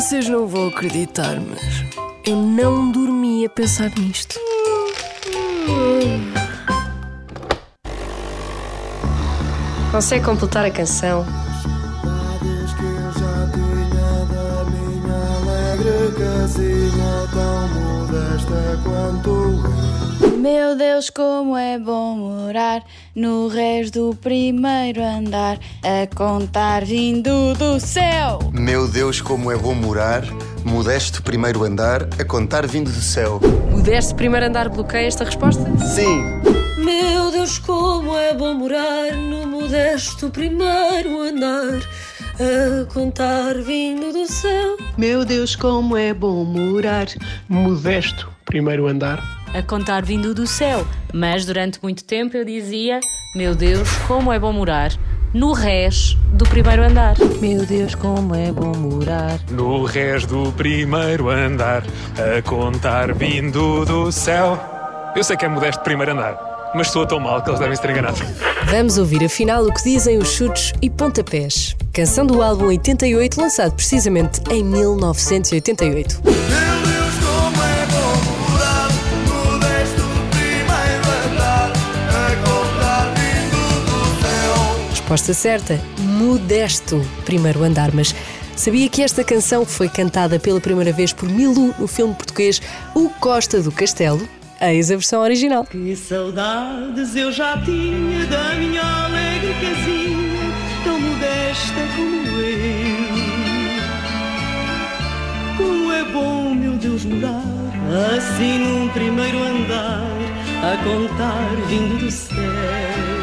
Vocês não vão acreditar, mas eu não dormi a pensar nisto. Consegue completar a canção? Casinha tão modesta quanto eu. Meu Deus, como é bom morar no resto do primeiro andar, a contar vindo do céu. Meu Deus, como é bom morar, modesto primeiro andar, a contar vindo do céu. Modesto primeiro andar bloqueia esta resposta? Sim! Meu Deus, como é bom morar no modesto primeiro andar, a contar vindo do céu. Meu Deus, como é bom morar. Modesto primeiro andar. A contar vindo do céu. Mas durante muito tempo eu dizia: Meu Deus, como é bom morar no res do primeiro andar. Meu Deus, como é bom morar. No res do primeiro andar, a contar vindo do céu. Eu sei que é modesto primeiro andar, mas soa tão mal que eles devem se ter enganado. Vamos ouvir afinal o que dizem os chutes e pontapés. Canção do álbum 88, lançado precisamente em 1988. Resposta certa: Modesto, primeiro andar. Mas sabia que esta canção foi cantada pela primeira vez por Milu no filme português O Costa do Castelo? Eis a versão original. Que saudades eu já tinha da minha alegre casinha, tão modesta como eu. Como é bom, meu Deus, morar assim num primeiro andar, a contar vindo do céu.